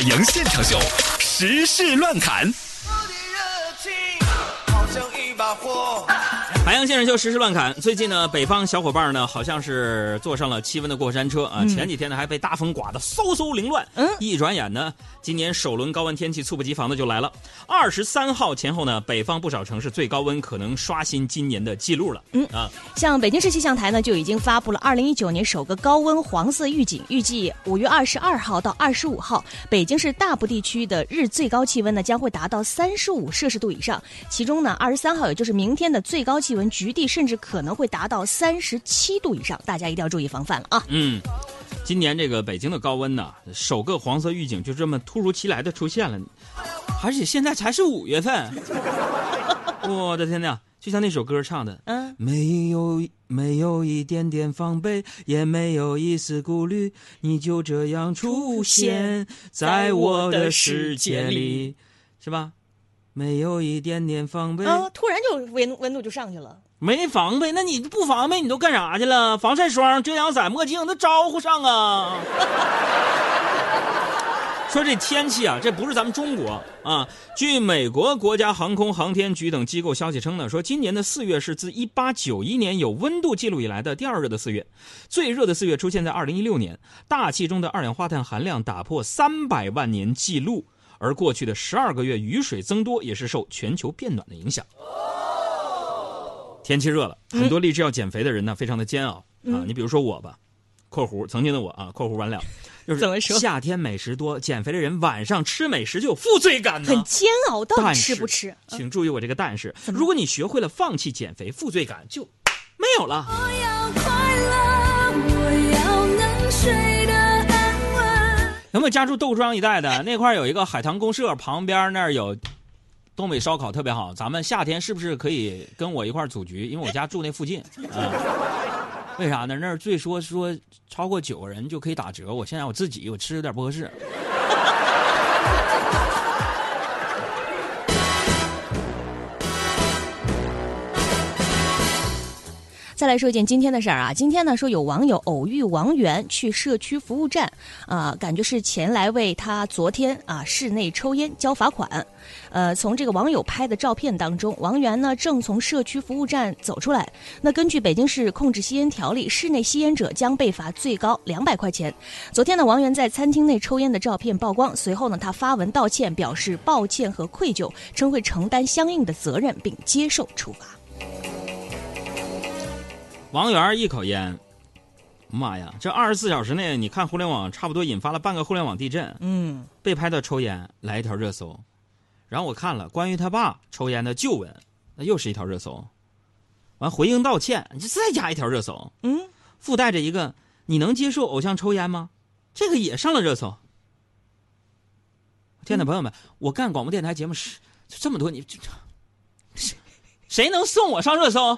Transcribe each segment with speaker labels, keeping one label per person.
Speaker 1: 迎现场秀时事乱侃。我的热情好像一把火。
Speaker 2: 海洋先生就实时乱侃。最近呢，北方小伙伴呢，好像是坐上了气温的过山车啊。前几天呢，还被大风刮得嗖嗖凌乱。嗯，一转眼呢，今年首轮高温天气猝不及防的就来了。二十三号前后呢，北方不少城市最高温可能刷新今年的记录了。嗯啊，
Speaker 3: 像北京市气象台呢，就已经发布了二零一九年首个高温黄色预警，预计五月二十二号到二十五号，北京市大部地区的日最高气温呢将会达到三十五摄氏度以上。其中呢，二十三号也就是明天的最高气温。局地甚至可能会达到三十七度以上，大家一定要注意防范了啊！
Speaker 2: 嗯，今年这个北京的高温呢，首个黄色预警就这么突如其来的出现了，而且现在才是五月份，我的天呐！就像那首歌唱的，嗯，没有没有一点点防备，也没有一丝顾虑，你就这样出现在我的世界里，是吧？没有一点点防备
Speaker 3: 啊！突然就温温度就上去了。
Speaker 2: 没防备，那你不防备，你都干啥去了？防晒霜、遮阳伞、墨镜那招呼上啊！说这天气啊，这不是咱们中国啊。据美国国家航空航天局等机构消息称呢，说今年的四月是自一八九一年有温度记录以来的第二热的四月，最热的四月出现在二零一六年，大气中的二氧化碳含量打破三百万年记录。而过去的十二个月雨水增多，也是受全球变暖的影响。天气热了，很多立志要减肥的人呢，非常的煎熬啊。你比如说我吧，（括弧曾经的我啊，括弧完了 ），就是
Speaker 3: 怎么说？
Speaker 2: 夏天美食多，减肥的人晚上吃美食就有负罪感呢。
Speaker 3: 很煎熬，到底吃不吃？
Speaker 2: 请注意我这个但是，如果你学会了放弃减肥，负罪感就没有了。我要快乐，我要能睡。有没有家住窦庄一带的？那块有一个海棠公社，旁边那儿有东北烧烤，特别好。咱们夏天是不是可以跟我一块组局？因为我家住那附近。啊，为啥呢？那儿最说说超过九个人就可以打折。我现在我自己我吃有点不合适。
Speaker 3: 再来说一件今天的事儿啊，今天呢说有网友偶遇王源去社区服务站，啊，感觉是前来为他昨天啊室内抽烟交罚款。呃，从这个网友拍的照片当中，王源呢正从社区服务站走出来。那根据北京市控制吸烟条例，室内吸烟者将被罚最高两百块钱。昨天呢，王源在餐厅内抽烟的照片曝光，随后呢他发文道歉，表示抱歉和愧疚，称会承担相应的责任并接受处罚。
Speaker 2: 王源一口烟，妈呀！这二十四小时内，你看互联网差不多引发了半个互联网地震。嗯，被拍到抽烟，来一条热搜。然后我看了关于他爸抽烟的旧闻，那又是一条热搜。完回应道歉，你再加一条热搜。嗯，附带着一个你能接受偶像抽烟吗？这个也上了热搜。亲爱的朋友们，我干广播电台节目是这么多年，谁谁能送我上热搜？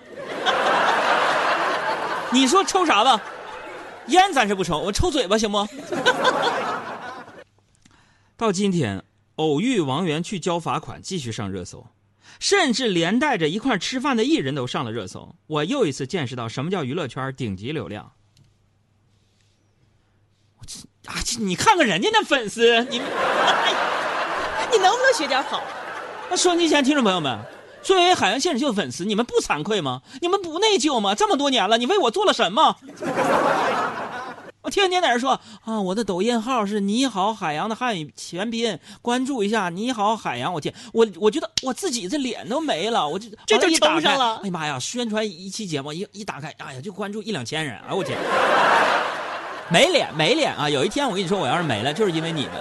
Speaker 2: 你说抽啥吧？烟咱是不抽，我抽嘴巴行不？到今天，偶遇王源去交罚款，继续上热搜，甚至连带着一块吃饭的艺人都上了热搜。我又一次见识到什么叫娱乐圈顶级流量。啊，你看看人家那粉丝，你
Speaker 3: 你能不能学点好？
Speaker 2: 那收音机前听众朋友们。作为海洋现实秀的粉丝，你们不惭愧吗？你们不内疚吗？这么多年了，你为我做了什么？我天天在这说啊，我的抖音号是你好海洋的汉语全拼，关注一下你好海洋。我天，我我觉得我自己这脸都没了，我就
Speaker 3: 这就冲上了。
Speaker 2: 哎呀妈呀，宣传一期节目一一打开，哎呀就关注一两千人，哎我天，没脸没脸啊！有一天我跟你说，我要是没了，就是因为你们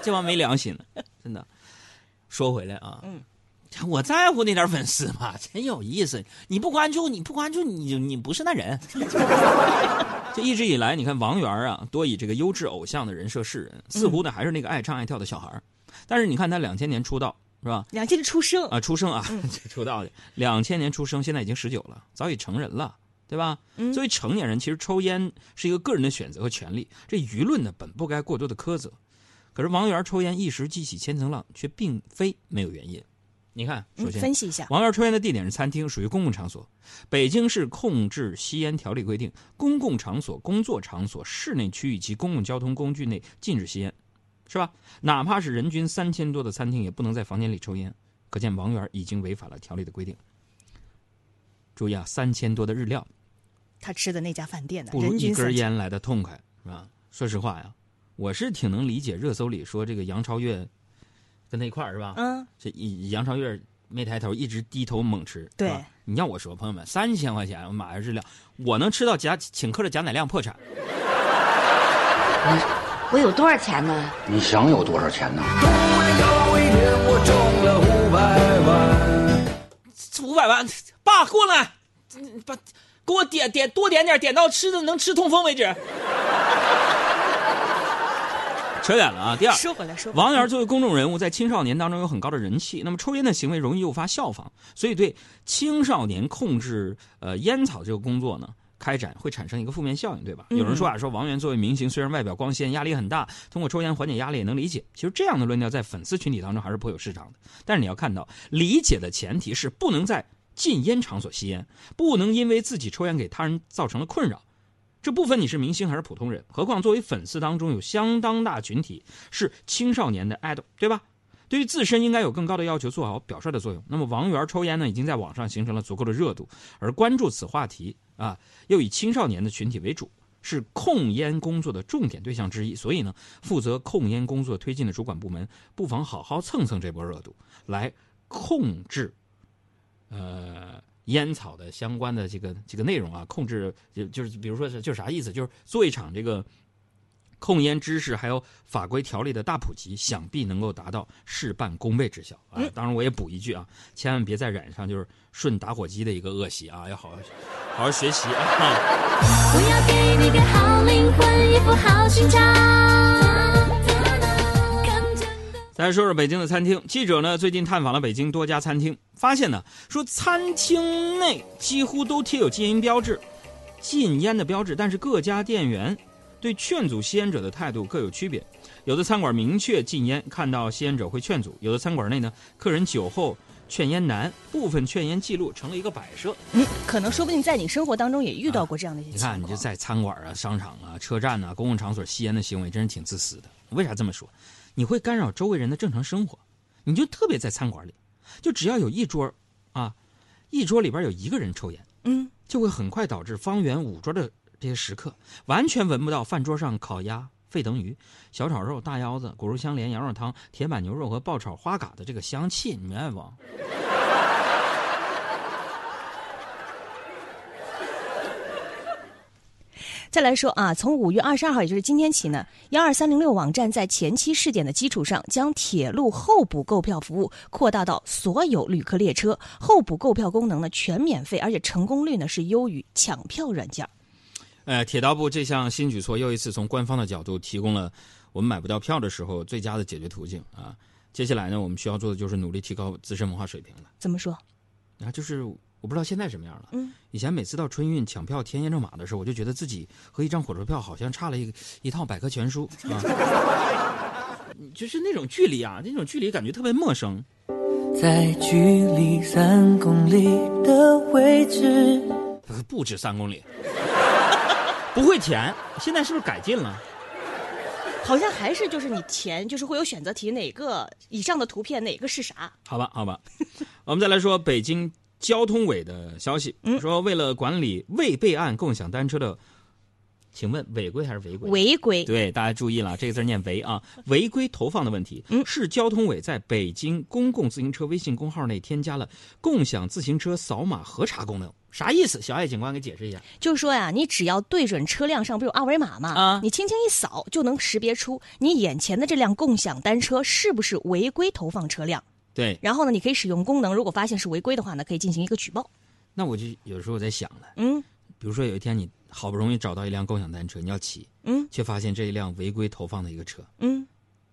Speaker 2: 这帮没良心的，真的。说回来啊，嗯。我在乎那点粉丝吗？真有意思！你不关注，你不关注，你你不是那人。这一直以来，你看王源啊，多以这个优质偶像的人设示人，似乎呢还是那个爱唱爱跳的小孩但是你看他两千年出道是吧？
Speaker 3: 两千年出生
Speaker 2: 啊，出生啊，出道的。两千年出生，现在已经十九了，早已成人了，对吧？作为成年人，其实抽烟是一个个人的选择和权利，这舆论呢本不该过多的苛责。可是王源抽烟一时激起千层浪，却并非没有原因。你看，首先
Speaker 3: 分析一下，
Speaker 2: 王源抽烟的地点是餐厅，属于公共场所。北京市控制吸烟条例规定，公共场所、工作场所、室内区域及公共交通工具内禁止吸烟。是吧？哪怕是人均三千多的餐厅，也不能在房间里抽烟。可见王源已经违反了条例的规定。注意啊，三千多的日料，
Speaker 3: 他吃的那家饭店呢，
Speaker 2: 不如一。根烟来的痛快，是吧？说实话呀，我是挺能理解热搜里说这个杨超越跟他一块儿是吧？
Speaker 3: 嗯，
Speaker 2: 这一杨超越没抬头，一直低头猛吃。
Speaker 3: 对
Speaker 2: 你要我说，朋友们，三千块钱我买的日料，我能吃到贾请客的贾乃亮破产。
Speaker 4: 我有多少钱呢？
Speaker 5: 你想有多少钱呢？
Speaker 2: 突然有一天，我中了五百万，爸过来，嗯把给我点点多点点，点到吃的能吃痛风为止。扯远了啊！第二，
Speaker 3: 说回来说回来，
Speaker 2: 王源作为公众人物，在青少年当中有很高的人气，那么抽烟的行为容易诱发效仿，所以对青少年控制呃烟草这个工作呢，开展会产生一个负面效应，对吧？有人说啊，说王源作为明星，虽然外表光鲜，压力很大，通过抽烟缓解压力也能理解。其实这样的论调在粉丝群体当中还是颇有市场的。但是你要看到，理解的前提是不能在禁烟场所吸烟，不能因为自己抽烟给他人造成了困扰。这不分你是明星还是普通人，何况作为粉丝当中有相当大群体是青少年的 idol，对吧？对于自身应该有更高的要求，做好表率的作用。那么王源抽烟呢，已经在网上形成了足够的热度，而关注此话题啊，又以青少年的群体为主，是控烟工作的重点对象之一。所以呢，负责控烟工作推进的主管部门不妨好好蹭蹭这波热度，来控制，呃。烟草的相关的这个这个内容啊，控制就就是比如说是就是啥意思，就是做一场这个控烟知识还有法规条例的大普及，想必能够达到事半功倍之效啊。当然，我也补一句啊，千万别再染上就是顺打火机的一个恶习啊，要好好好好学习啊。
Speaker 6: 我要给你个好灵魂，一副好心肠。
Speaker 2: 咱说说北京的餐厅，记者呢最近探访了北京多家餐厅，发现呢说餐厅内几乎都贴有禁烟标志，禁烟的标志，但是各家店员对劝阻吸烟者的态度各有区别。有的餐馆明确禁烟，看到吸烟者会劝阻；有的餐馆内呢，客人酒后劝烟难，部分劝烟记录成了一个摆设。
Speaker 3: 嗯，可能说不定在你生活当中也遇到过这样的一些
Speaker 2: 你
Speaker 3: 情况。
Speaker 2: 你看，你就在餐馆啊、商场啊、车站啊、公共场所吸烟的行为，真是挺自私的。为啥这么说？你会干扰周围人的正常生活，你就特别在餐馆里，就只要有一桌，啊，一桌里边有一个人抽烟，
Speaker 3: 嗯，
Speaker 2: 就会很快导致方圆五桌的这些食客完全闻不到饭桌上烤鸭、沸腾鱼、小炒肉、大腰子、骨肉相连、羊肉汤、铁板牛肉和爆炒花蛤的这个香气，你明白不？
Speaker 3: 再来说啊，从五月二十二号，也就是今天起呢，幺二三零六网站在前期试点的基础上，将铁路候补购票服务扩大到所有旅客列车。候补购票功能呢全免费，而且成功率呢是优于抢票软件。
Speaker 2: 呃，铁道部这项新举措又一次从官方的角度提供了我们买不到票的时候最佳的解决途径啊。接下来呢，我们需要做的就是努力提高自身文化水平了。
Speaker 3: 怎么说？
Speaker 2: 啊，就是我不知道现在什么样了。
Speaker 3: 嗯，
Speaker 2: 以前每次到春运抢票填验证码的时候，我就觉得自己和一张火车票好像差了一一套百科全书 啊，就是那种距离啊，那种距离感觉特别陌生。
Speaker 7: 在距离三公里的位置。
Speaker 2: 呃不止三公里，不会填，现在是不是改进了？
Speaker 3: 好像还是就是你填，就是会有选择题，哪个以上的图片哪个是啥？
Speaker 2: 好吧，好吧，我们再来说北京交通委的消息，说为了管理未备案共享单车的，请问违规还是违规？
Speaker 3: 违规。
Speaker 2: 对，大家注意了，这个字念违啊，违规投放的问题。嗯，市交通委在北京公共自行车微信公号内添加了共享自行车扫码核查功能，啥意思？小艾警官给解释一下。
Speaker 3: 就是说呀，你只要对准车辆上不是有二维码吗？
Speaker 2: 啊
Speaker 3: 你轻轻一扫就能识别出你眼前的这辆共享单车是不是违规投放车辆。
Speaker 2: 对，
Speaker 3: 然后呢，你可以使用功能，如果发现是违规的话呢，可以进行一个举报。
Speaker 2: 那我就有时候在想了，
Speaker 3: 嗯
Speaker 2: 比如说有一天你好不容易找到一辆共享单车，你要骑，
Speaker 3: 嗯
Speaker 2: 却发现这一辆违规投放的一个车，
Speaker 3: 嗯，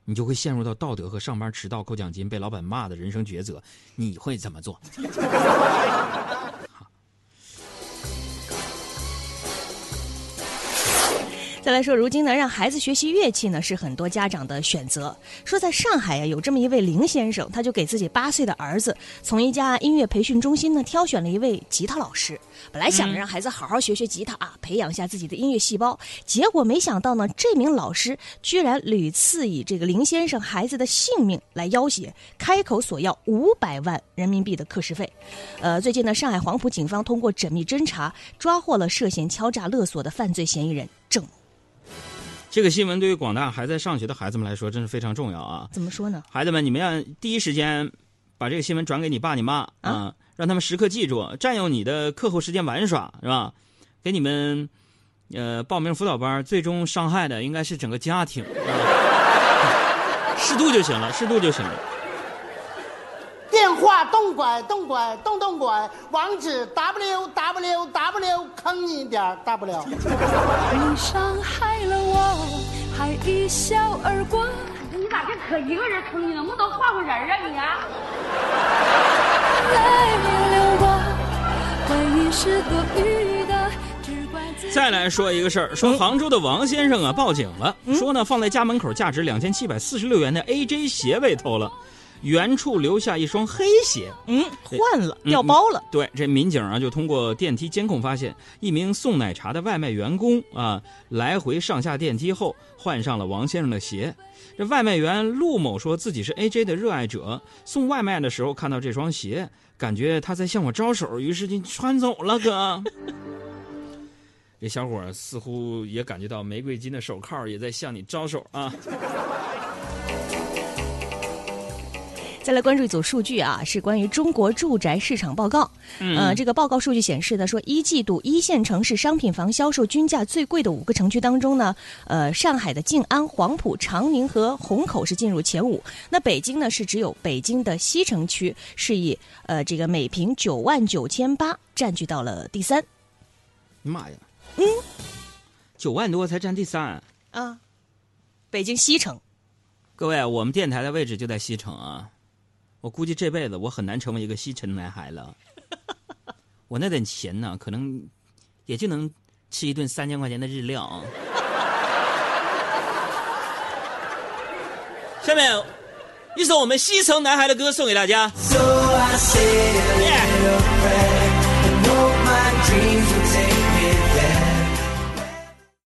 Speaker 2: 你就会陷入到道德和上班迟到、扣奖金、被老板骂的人生抉择，你会怎么做？
Speaker 3: 再来说，如今呢，让孩子学习乐器呢是很多家长的选择。说在上海呀，有这么一位林先生，他就给自己八岁的儿子从一家音乐培训中心呢挑选了一位吉他老师。本来想着让孩子好好学学吉他啊，培养一下自己的音乐细胞，结果没想到呢，这名老师居然屡次以这个林先生孩子的性命来要挟，开口索要五百万人民币的课时费。呃，最近呢，上海黄埔警方通过缜密侦查，抓获了涉嫌敲诈勒索的犯罪嫌疑人郑某。
Speaker 2: 这个新闻对于广大还在上学的孩子们来说，真是非常重要啊！
Speaker 3: 怎么说呢？
Speaker 2: 孩子们，你们要第一时间把这个新闻转给你爸你妈啊，让他们时刻记住，占用你的课后时间玩耍是吧？给你们呃报名辅导班，最终伤害的应该是整个家庭，啊 适度就行了，适度就行了。
Speaker 5: 电话动拐动拐动动拐，网址 w w w 坑你点儿 w。
Speaker 6: 你伤害了我，还一笑而过。
Speaker 4: 你咋就可一个人坑？你能不能换个人啊你啊？
Speaker 6: 泪流过，回忆是多余的，只怪自己。
Speaker 2: 再来说一个事儿，说杭州的王先生啊报警了，说呢放在家门口价值两千七百四十六元的 AJ 鞋被偷了，原处留下一双黑鞋。
Speaker 3: 嗯，换了，掉包了。
Speaker 2: 对，这民警啊就通过电梯监控发现，一名送奶茶的外卖员工啊来回上下电梯后换上了王先生的鞋。这外卖员陆某说自己是 AJ 的热爱者，送外卖的时候看到这双鞋，感觉他在向我招手，于是就穿走了。哥，这小伙似乎也感觉到玫瑰金的手铐也在向你招手啊。
Speaker 3: 再来关注一组数据啊，是关于中国住宅市场报告。呃，这个报告数据显示呢，说一季度一线城市商品房销售均价最贵的五个城区当中呢，呃，上海的静安、黄埔、长宁和虹口是进入前五。那北京呢，是只有北京的西城区是以呃这个每平九万九千八占据到了第三
Speaker 2: 妈呀，嗯，九万多才占第三。
Speaker 3: 啊。北京西城，
Speaker 2: 各位，我们电台的位置就在西城啊，我估计这辈子我很难成为一个西城男孩了。我那点钱呢，可能也就能吃一顿三千块钱的日料啊。下面一首我们西城男孩的歌送给大家。